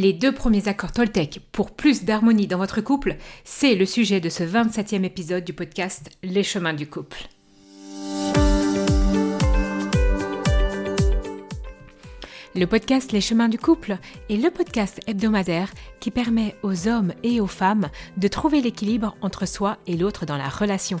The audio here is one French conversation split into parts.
Les deux premiers accords Toltec pour plus d'harmonie dans votre couple, c'est le sujet de ce 27e épisode du podcast Les chemins du couple. Le podcast Les chemins du couple est le podcast hebdomadaire qui permet aux hommes et aux femmes de trouver l'équilibre entre soi et l'autre dans la relation.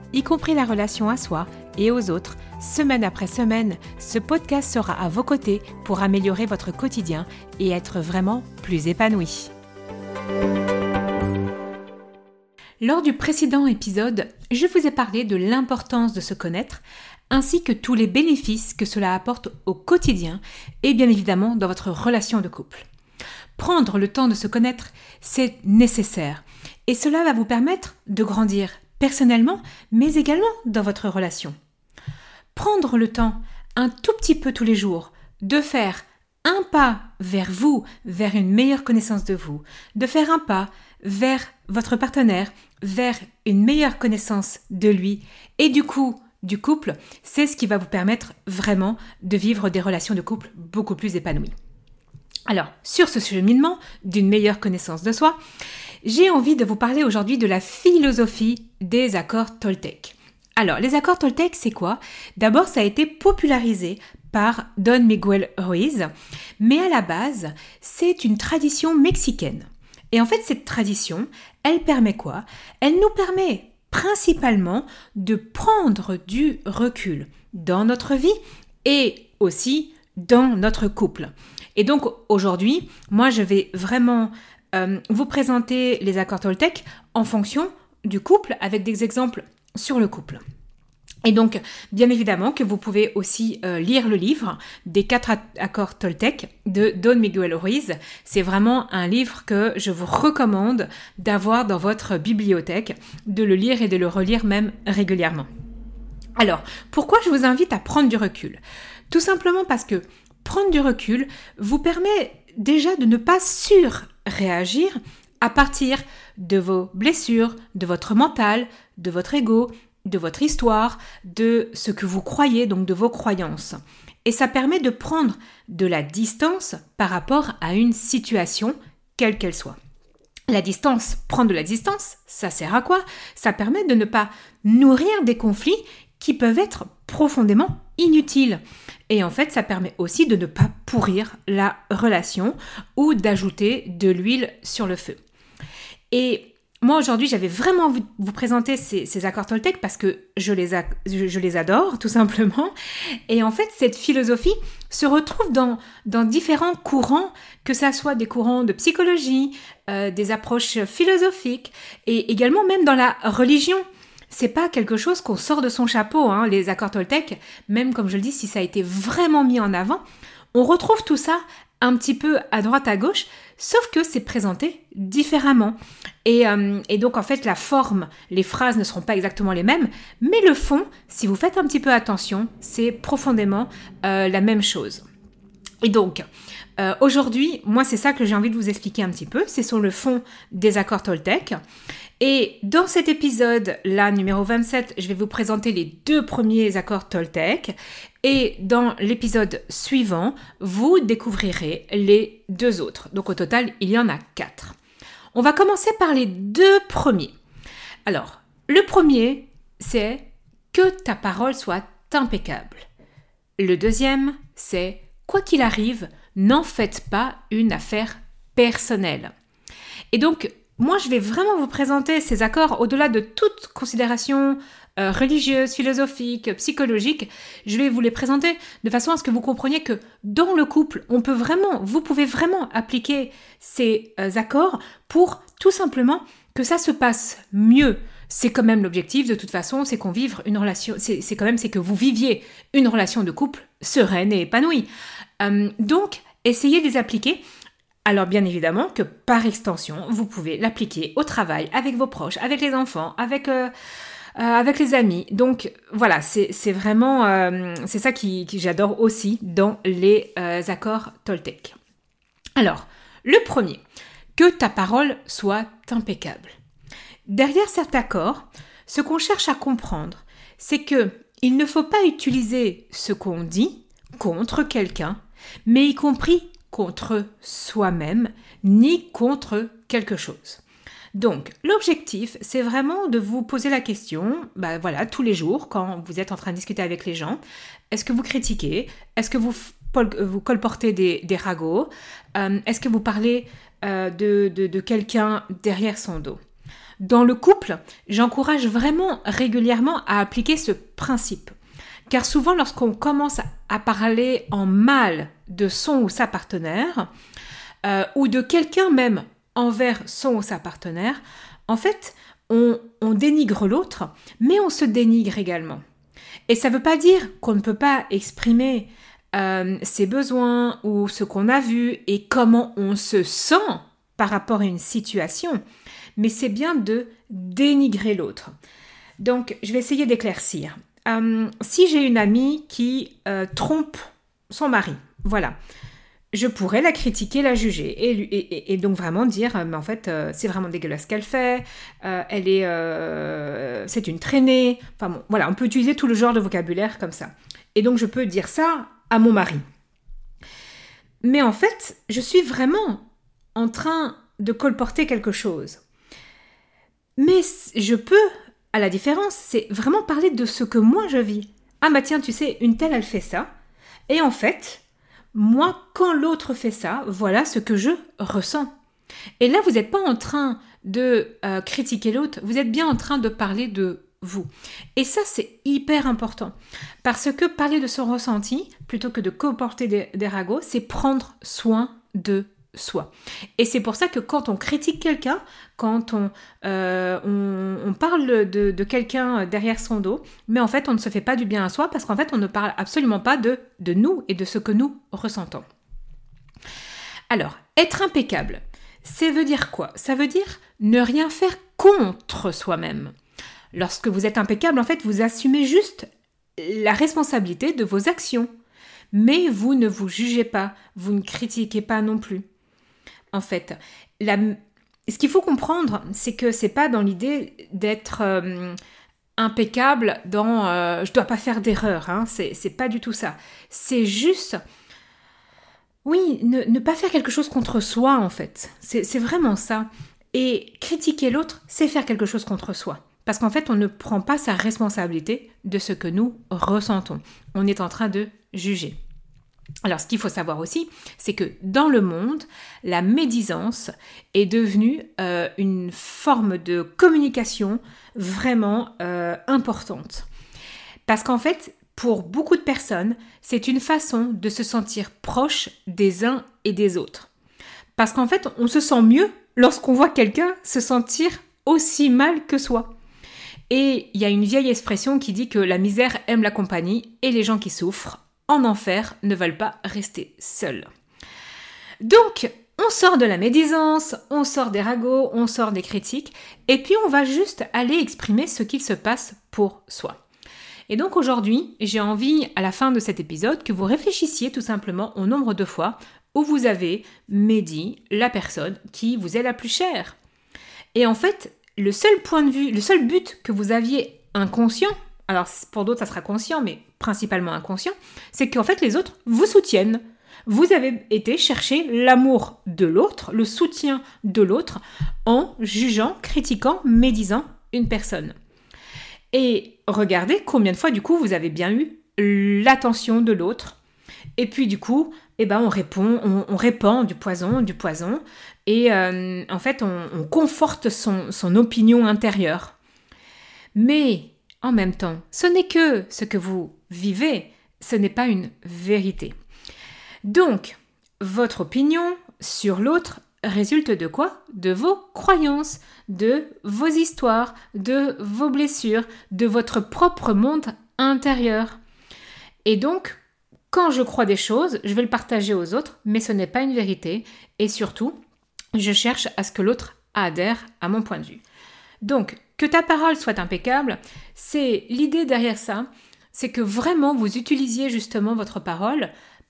y compris la relation à soi et aux autres, semaine après semaine, ce podcast sera à vos côtés pour améliorer votre quotidien et être vraiment plus épanoui. Lors du précédent épisode, je vous ai parlé de l'importance de se connaître, ainsi que tous les bénéfices que cela apporte au quotidien et bien évidemment dans votre relation de couple. Prendre le temps de se connaître, c'est nécessaire, et cela va vous permettre de grandir personnellement, mais également dans votre relation. Prendre le temps, un tout petit peu tous les jours, de faire un pas vers vous, vers une meilleure connaissance de vous, de faire un pas vers votre partenaire, vers une meilleure connaissance de lui, et du coup, du couple, c'est ce qui va vous permettre vraiment de vivre des relations de couple beaucoup plus épanouies. Alors, sur ce cheminement d'une meilleure connaissance de soi, j'ai envie de vous parler aujourd'hui de la philosophie des accords Toltec. Alors, les accords Toltec, c'est quoi? D'abord, ça a été popularisé par Don Miguel Ruiz, mais à la base, c'est une tradition mexicaine. Et en fait, cette tradition, elle permet quoi? Elle nous permet principalement de prendre du recul dans notre vie et aussi dans notre couple. Et donc aujourd'hui, moi je vais vraiment euh, vous présenter les accords Toltec en fonction du couple avec des exemples sur le couple. Et donc, bien évidemment que vous pouvez aussi euh, lire le livre des quatre accords Toltec de Don Miguel Ruiz. C'est vraiment un livre que je vous recommande d'avoir dans votre bibliothèque, de le lire et de le relire même régulièrement. Alors, pourquoi je vous invite à prendre du recul? Tout simplement parce que prendre du recul vous permet déjà de ne pas surréagir à partir de vos blessures, de votre mental, de votre ego, de votre histoire, de ce que vous croyez, donc de vos croyances. Et ça permet de prendre de la distance par rapport à une situation, quelle qu'elle soit. La distance, prendre de la distance, ça sert à quoi? Ça permet de ne pas nourrir des conflits qui peuvent être profondément inutiles. Et en fait, ça permet aussi de ne pas pourrir la relation ou d'ajouter de l'huile sur le feu. Et moi aujourd'hui j'avais vraiment envie de vous présenter ces, accords Toltec parce que je les, je, les, adore tout simplement. Et en fait cette philosophie se retrouve dans, dans différents courants, que ça soit des courants de psychologie, euh, des approches philosophiques et également même dans la religion. C'est pas quelque chose qu'on sort de son chapeau, hein, les accords Toltec, même comme je le dis, si ça a été vraiment mis en avant, on retrouve tout ça un petit peu à droite à gauche, sauf que c'est présenté différemment. Euh, et, donc en fait la forme, les phrases ne seront pas exactement les mêmes, mais le fond, si vous faites un petit peu attention, c'est profondément euh, la même chose. Et donc, euh, aujourd'hui, moi c'est ça que j'ai envie de vous expliquer un petit peu, c'est sur le fond des accords Toltec. Et dans cet épisode, là, numéro 27, je vais vous présenter les deux premiers accords Toltec. Et dans l'épisode suivant, vous découvrirez les deux autres. Donc au total, il y en a quatre. On va commencer par les deux premiers. Alors, le premier, c'est que ta parole soit impeccable. Le deuxième, c'est quoi qu'il arrive, n'en faites pas une affaire personnelle. Et donc, moi, je vais vraiment vous présenter ces accords au-delà de toute considération euh, religieuse, philosophique, psychologique. Je vais vous les présenter de façon à ce que vous compreniez que dans le couple, on peut vraiment, vous pouvez vraiment appliquer ces euh, accords pour tout simplement que ça se passe mieux. C'est quand même l'objectif de toute façon, c'est quand même c'est que vous viviez une relation de couple sereine et épanouie. Euh, donc, essayez de les appliquer alors bien évidemment que par extension, vous pouvez l'appliquer au travail, avec vos proches, avec les enfants, avec, euh, euh, les amis. Donc voilà, c'est vraiment, euh, c'est ça qui, j'adore aussi dans les accords Toltec. Alors, le premier, que ta parole soit impeccable. Derrière cet accord, ce qu'on cherche à comprendre, c'est que il ne faut pas utiliser ce qu'on dit contre quelqu'un, mais y compris contre soi-même ni contre quelque chose. Donc, l'objectif, c'est vraiment de vous poser la question, bah voilà, tous les jours, quand vous êtes en train de discuter avec les gens, est-ce que vous critiquez? Est-ce que vous, vous colportez des, ragots? Euh, Est-ce que vous parlez euh, de quelqu'un derrière son dos? Dans le couple, j'encourage vraiment régulièrement à appliquer ce principe. Car souvent, lorsqu'on commence à parler en mal de son ou sa partenaire, euh, ou de quelqu'un même envers son ou sa partenaire, en fait, on, dénigre l'autre, mais on se dénigre également. Et ça ne veut pas dire qu'on ne peut pas exprimer euh, ses besoins ou ce qu'on a vu et comment on se sent par rapport à une situation, mais c'est bien de dénigrer l'autre. Donc, je vais essayer d'éclaircir. Euh, si j'ai une amie qui euh, trompe son mari, voilà, je pourrais la critiquer, la juger et, donc vraiment dire, euh, mais en fait, c'est vraiment dégueulasse ce qu'elle fait, elle est, c'est une traînée. Enfin bon, voilà, on peut utiliser tout le genre de vocabulaire comme ça. Et donc je peux dire ça à mon mari. Mais en fait, je suis vraiment en train de colporter quelque chose. Mais je peux à la différence, c'est vraiment parler de ce que moi je vis. Ah bah tiens, tu sais, une telle, elle fait ça. Et en fait, moi, quand l'autre fait ça, voilà ce que je ressens. Et là, vous n'êtes pas en train de euh, critiquer l'autre, vous êtes bien en train de parler de vous. Et ça, c'est hyper important. Parce que parler de son ressenti, plutôt que de comporter des, des ragots, c'est prendre soin de soi. Et c'est pour ça que quand on critique quelqu'un, quand on, euh, parle de, quelqu'un derrière son dos, mais en fait on ne se fait pas du bien à soi parce qu'en fait on ne parle absolument pas de, de nous et de ce que nous ressentons. Alors, être impeccable, ça veut dire quoi? Ça veut dire ne rien faire contre soi-même. Lorsque vous êtes impeccable, en fait, vous assumez juste la responsabilité de vos actions. Mais vous ne vous jugez pas, vous ne critiquez pas non plus en fait. Ce qu'il faut comprendre, c'est que c'est pas dans l'idée d'être euh, impeccable dans euh, je dois pas faire d'erreur, hein. c'est pas du tout ça. C'est juste, oui, ne, pas faire quelque chose contre soi en fait. C'est vraiment ça. Et critiquer l'autre, c'est faire quelque chose contre soi. Parce qu'en fait, on ne prend pas sa responsabilité de ce que nous ressentons. On est en train de juger. Alors, ce qu'il faut savoir aussi, c'est que dans le monde, la médisance est devenue euh, une forme de communication vraiment euh, importante. Parce qu'en fait, pour beaucoup de personnes, c'est une façon de se sentir proche des uns et des autres. Parce qu'en fait, on se sent mieux lorsqu'on voit quelqu'un se sentir aussi mal que soi. Et il y a une vieille expression qui dit que la misère aime la compagnie et les gens qui souffrent en enfer ne veulent pas rester seuls. Donc, on sort de la médisance, on sort des ragots, on sort des critiques, et puis on va juste aller exprimer ce qu'il se passe pour soi. Et donc aujourd'hui, j'ai envie, à la fin de cet épisode, que vous réfléchissiez tout simplement au nombre de fois où vous avez médit la personne qui vous est la plus chère. Et en fait, le seul point de vue, le seul but que vous aviez inconscient, alors pour d'autres ça sera conscient, mais principalement inconscient, c'est qu'en fait les autres vous soutiennent. Vous avez été chercher l'amour de l'autre, le soutien de l'autre, en jugeant, critiquant, médisant une personne. Et regardez combien de fois du coup vous avez bien eu l'attention de l'autre. Et puis du coup, eh ben, on répond, on, répand du poison, du poison, et euh, en fait on, conforte son, son opinion intérieure. Mais en même temps, ce n'est que ce que vous vivez, ce n'est pas une vérité. Donc, votre opinion sur l'autre résulte de quoi? De vos croyances, de vos histoires, de vos blessures, de votre propre monde intérieur. Et donc, quand je crois des choses, je vais le partager aux autres, mais ce n'est pas une vérité. Et surtout, je cherche à ce que l'autre adhère à mon point de vue. Donc, que ta parole soit impeccable, c'est l'idée derrière ça, c'est que vraiment vous utilisiez justement votre parole,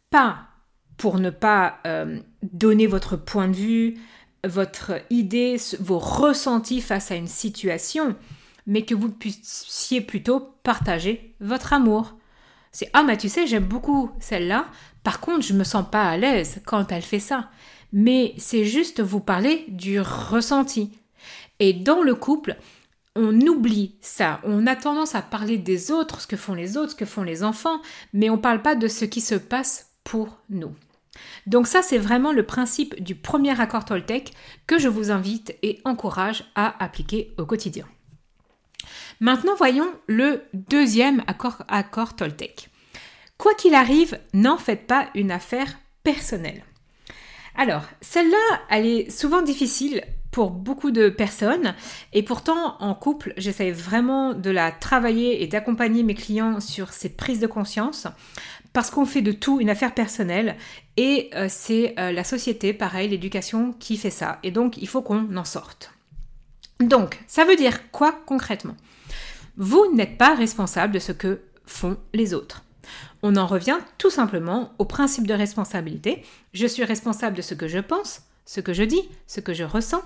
pas pour ne pas euh, donner votre point de vue, votre idée, vos ressentis face à une situation, mais que vous puissiez plutôt partager votre amour. C'est ah mais tu sais j'aime beaucoup celle-là. Par contre je me sens pas à l'aise quand elle fait ça. Mais c'est juste vous parler du ressenti. Et dans le couple, on oublie ça. On a tendance à parler des autres, ce que font les autres, ce que font les enfants, mais on ne parle pas de ce qui se passe pour nous. Donc ça, c'est vraiment le principe du premier accord Toltec que je vous invite et encourage à appliquer au quotidien. Maintenant, voyons le deuxième accord, Toltec. Quoi qu'il arrive, n'en faites pas une affaire personnelle. Alors, celle-là, elle est souvent difficile pour beaucoup de personnes et pourtant en couple, j'essaie vraiment de la travailler et d'accompagner mes clients sur ces prises de conscience parce qu'on fait de tout une affaire personnelle et euh, c'est euh, la société, pareil, l'éducation qui fait ça. Et donc, il faut qu'on en sorte. Donc, ça veut dire quoi concrètement? Vous n'êtes pas responsable de ce que font les autres. On en revient tout simplement au principe de responsabilité. Je suis responsable de ce que je pense, ce que je dis, ce que je ressens,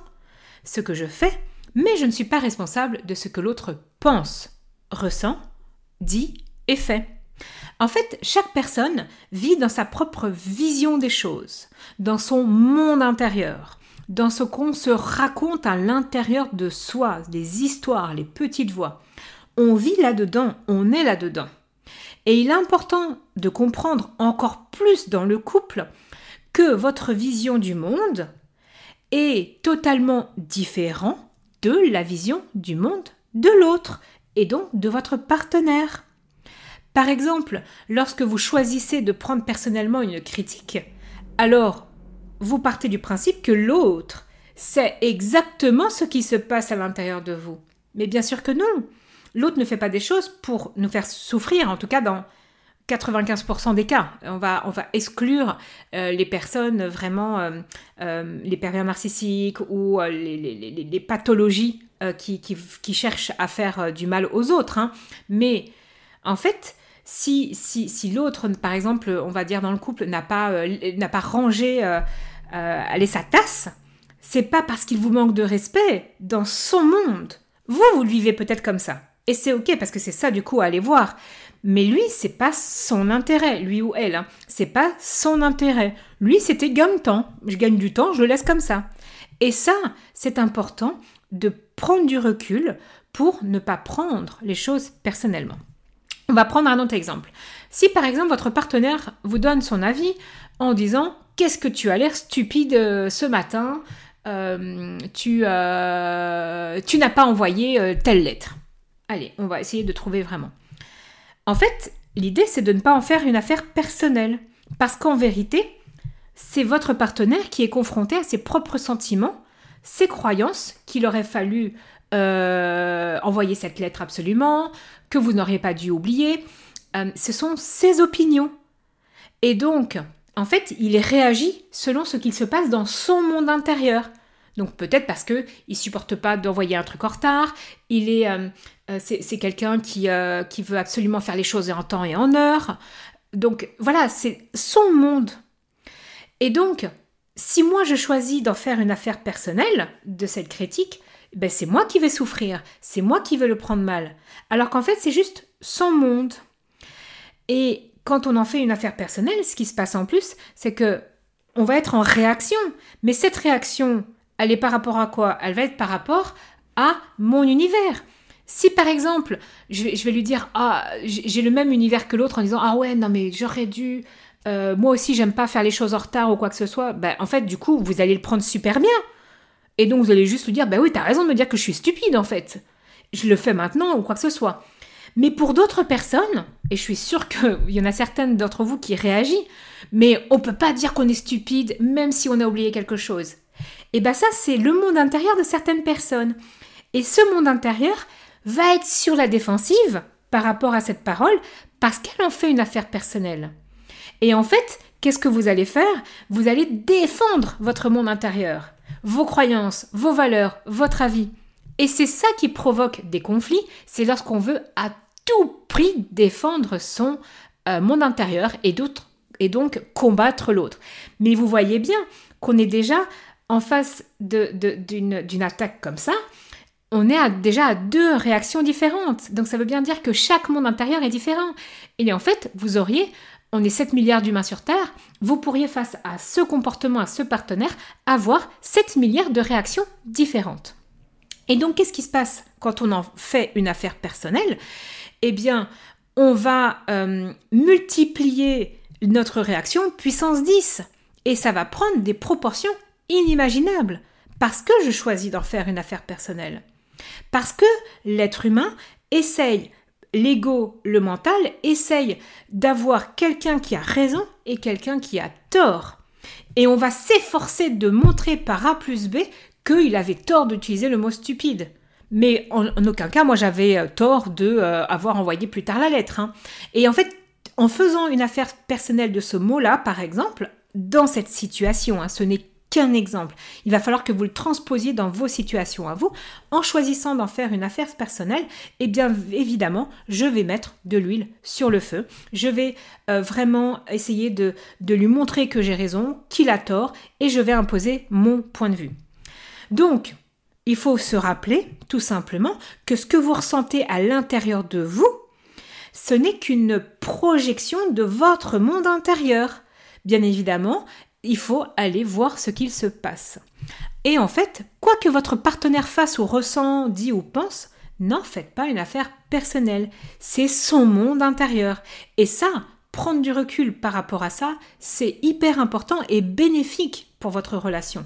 ce que je fais, mais je ne suis pas responsable de ce que l'autre pense, ressent, dit et fait. En fait, chaque personne vit dans sa propre vision des choses, dans son monde intérieur, dans ce qu'on se raconte à l'intérieur de soi, des histoires, les petites voix. On vit là-dedans, on est là-dedans. Et il est important de comprendre encore plus dans le couple que votre vision du monde est totalement différente de la vision du monde de l'autre et donc de votre partenaire. Par exemple, lorsque vous choisissez de prendre personnellement une critique, alors vous partez du principe que l'autre sait exactement ce qui se passe à l'intérieur de vous. Mais bien sûr que non. L'autre ne fait pas des choses pour nous faire souffrir, en tout cas dans 95% des cas. On va, on va exclure euh, les personnes vraiment, euh, euh, les pervers narcissiques ou les, pathologies qui, qui, cherchent à faire du mal aux autres. Hein. Mais en fait, si, si, si l'autre, par exemple, on va dire dans le couple, n'a pas, n'a pas rangé euh sa tasse, c'est pas parce qu'il vous manque de respect dans son monde. Vous, vous le vivez peut-être comme ça. Et c'est ok parce que c'est ça du coup à aller voir. Mais lui, c'est pas son intérêt, lui ou elle. Hein. C'est pas son intérêt. Lui, c'était gagne temps. Je gagne du temps, je le laisse comme ça. Et ça, c'est important de prendre du recul pour ne pas prendre les choses personnellement. On va prendre un autre exemple. Si par exemple votre partenaire vous donne son avis en disant Qu'est-ce que tu as l'air stupide euh, ce matin euh, euh, tu n'as pas envoyé telle lettre? Allez, on va essayer de trouver vraiment. En fait, l'idée c'est de ne pas en faire une affaire personnelle. Parce qu'en vérité, c'est votre partenaire qui est confronté à ses propres sentiments, ses croyances qu'il aurait fallu envoyer cette lettre absolument, que vous n'auriez pas dû oublier. Euh, ce sont ses opinions. Et donc, en fait, il réagit selon ce qu'il se passe dans son monde intérieur. Donc peut-être parce que il supporte pas d'envoyer un truc en retard. Il est, euh, euh, c'est quelqu'un qui, qui veut absolument faire les choses en temps et en heure. Donc voilà, c'est son monde. Et donc, si moi je choisis d'en faire une affaire personnelle de cette critique, ben c'est moi qui vais souffrir, c'est moi qui vais le prendre mal. Alors qu'en fait, c'est juste son monde. Et quand on en fait une affaire personnelle, ce qui se passe en plus, c'est que on va être en réaction. Mais cette réaction, elle est par rapport à quoi? Elle va être par rapport à mon univers. Si par exemple, je vais, lui dire ah j'ai le même univers que l'autre en disant ah ouais non mais j'aurais dû euh, moi aussi j'aime pas faire les choses en retard ou quoi que ce soit, ben en fait du coup vous allez le prendre super bien et donc vous allez juste vous dire, bah oui, t'as raison de me dire que je suis stupide en fait. Je le fais maintenant ou quoi que ce soit. Mais pour d'autres personnes, et je suis sûre qu'il y en a certaines d'entre vous qui réagissent, mais on peut pas dire qu'on est stupide même si on a oublié quelque chose. Et bien ça, c'est le monde intérieur de certaines personnes. Et ce monde intérieur va être sur la défensive par rapport à cette parole parce qu'elle en fait une affaire personnelle. Et en fait, qu'est-ce que vous allez faire? Vous allez défendre votre monde intérieur, vos croyances, vos valeurs, votre avis. Et c'est ça qui provoque des conflits, c'est lorsqu'on veut à tout prix défendre son euh, monde intérieur et, et donc combattre l'autre. Mais vous voyez bien qu'on est déjà en face d'une, attaque comme ça, on est déjà à deux réactions différentes. Donc ça veut bien dire que chaque monde intérieur est différent. Et en fait, vous auriez, on est 7 milliards d'humains sur Terre, vous pourriez face à ce comportement, à ce partenaire, avoir 7 milliards de réactions différentes. Et donc qu'est-ce qui se passe quand on en fait une affaire personnelle? Eh bien, on va euh, multiplier notre réaction puissance 10. Et ça va prendre des proportions inimaginables. Parce que je choisis d'en faire une affaire personnelle. Parce que l'être humain essaye, l'ego, le mental, essaye d'avoir quelqu'un qui a raison et quelqu'un qui a tort. Et on va s'efforcer de montrer par A plus B qu'il avait tort d'utiliser le mot stupide. Mais en, aucun cas, moi, j'avais euh, tort de euh, avoir envoyé plus tard la lettre. Hein. Et en fait, en faisant une affaire personnelle de ce mot-là, par exemple, dans cette situation, hein, ce n'est qu'un exemple. Il va falloir que vous le transposiez dans vos situations à vous. En choisissant d'en faire une affaire personnelle, eh bien évidemment, je vais mettre de l'huile sur le feu. Je vais euh, vraiment essayer de, de lui montrer que j'ai raison, qu'il a tort, et je vais imposer mon point de vue. Donc, il faut se rappeler, tout simplement, que ce que vous ressentez à l'intérieur de vous, ce n'est qu'une projection de votre monde intérieur. Bien évidemment, il faut aller voir ce qu'il se passe. Et en fait, quoi que votre partenaire fasse ou ressent, dit ou pense, n'en faites pas une affaire personnelle. C'est son monde intérieur. Et ça, prendre du recul par rapport à ça, c'est hyper important et bénéfique pour votre relation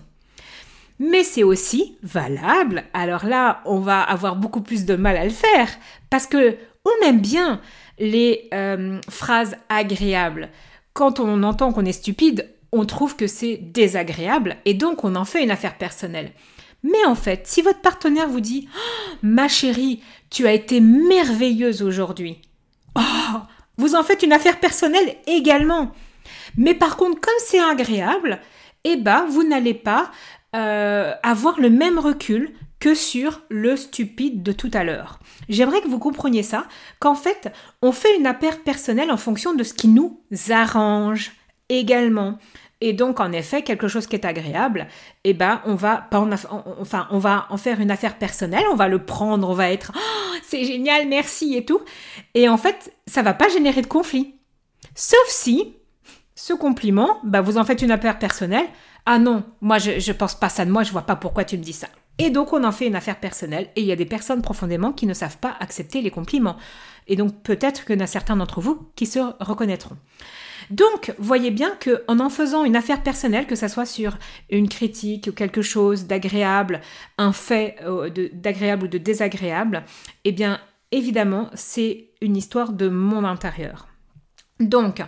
mais c'est aussi valable. Alors là, on va avoir beaucoup plus de mal à le faire parce que on aime bien les euh, phrases agréables. Quand on entend qu'on est stupide, on trouve que c'est désagréable et donc on en fait une affaire personnelle. Mais en fait, si votre partenaire vous dit oh, Ma chérie, tu as été merveilleuse aujourd'hui oh, vous en faites une affaire personnelle également. Mais par contre, comme c'est agréable, eh ben, vous n'allez pas euh, avoir le même recul que sur le stupide de tout à l'heure. J'aimerais que vous compreniez ça, qu'en fait, on fait une affaire personnelle en fonction de ce qui nous arrange également. Et donc, en effet, quelque chose qui est agréable, eh ben, on va en, enfin, on va en faire une affaire personnelle, on va le prendre, on va être, oh, c'est génial, merci et tout. Et en fait, ça va pas générer de conflit. Sauf si, ce compliment, bah, vous en faites une affaire personnelle, ah non, moi je, ne pense pas ça de moi, je vois pas pourquoi tu me dis ça. Et donc on en fait une affaire personnelle et il y a des personnes profondément qui ne savent pas accepter les compliments. Et donc peut-être qu'il y en a certains d'entre vous qui se reconnaîtront. Donc, voyez bien que en faisant une affaire personnelle, que ce soit sur une critique ou quelque chose d'agréable, un fait euh, d'agréable ou de désagréable, eh bien, évidemment, c'est une histoire de mon intérieur. Donc,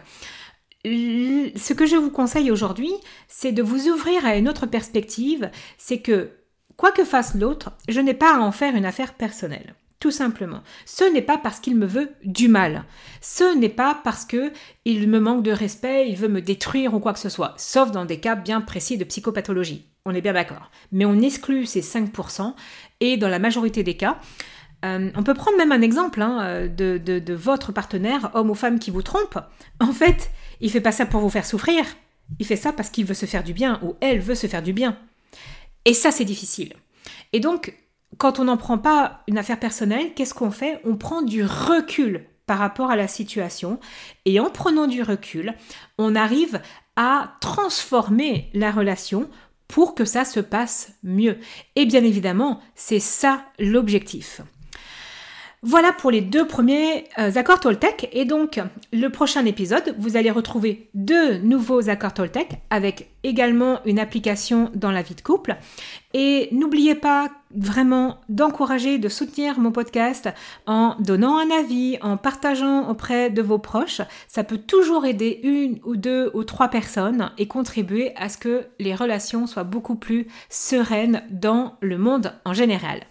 ce que je vous conseille aujourd'hui, c'est de vous ouvrir à une autre perspective, c'est que, quoi que fasse l'autre, je n'ai pas à en faire une affaire personnelle. Tout simplement. Ce n'est pas parce qu'il me veut du mal. Ce n'est pas parce que il me manque de respect, il veut me détruire ou quoi que ce soit. Sauf dans des cas bien précis de psychopathologie. On est bien d'accord. Mais on exclut ces 5% et dans la majorité des cas, euh, on peut prendre même un exemple hein, de, de, votre partenaire, homme ou femme, qui vous trompe. En fait, il fait pas ça pour vous faire souffrir. Il fait ça parce qu'il veut se faire du bien ou elle veut se faire du bien. Et ça, c'est difficile. Et donc, quand on n'en prend pas une affaire personnelle, qu'est-ce qu'on fait? On prend du recul par rapport à la situation. Et en prenant du recul, on arrive à transformer la relation pour que ça se passe mieux. Et bien évidemment, c'est ça l'objectif. Voilà pour les deux premiers euh, accords Toltec. Et donc, le prochain épisode, vous allez retrouver deux nouveaux accords Toltec avec également une application dans la vie de couple. Et n'oubliez pas vraiment d'encourager, de soutenir mon podcast en donnant un avis, en partageant auprès de vos proches. Ça peut toujours aider une ou deux ou trois personnes et contribuer à ce que les relations soient beaucoup plus sereines dans le monde en général.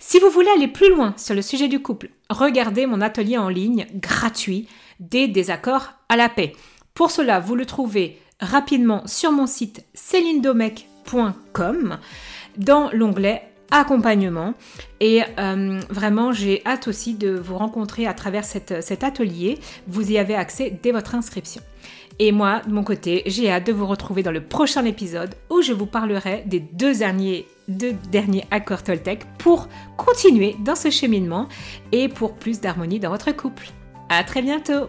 Si vous voulez aller plus loin sur le sujet du couple, regardez mon atelier en ligne gratuit des désaccords à la paix. Pour cela, vous le trouvez rapidement sur mon site célinedomec.com dans l'onglet accompagnement. Et euh, vraiment, j'ai hâte aussi de vous rencontrer à travers cet atelier. Vous y avez accès dès votre inscription. Et moi, de mon côté, j'ai hâte de vous retrouver dans le prochain épisode où je vous parlerai des deux derniers, deux derniers accords Toltec pour continuer dans ce cheminement et pour plus d'harmonie dans votre couple. À très bientôt!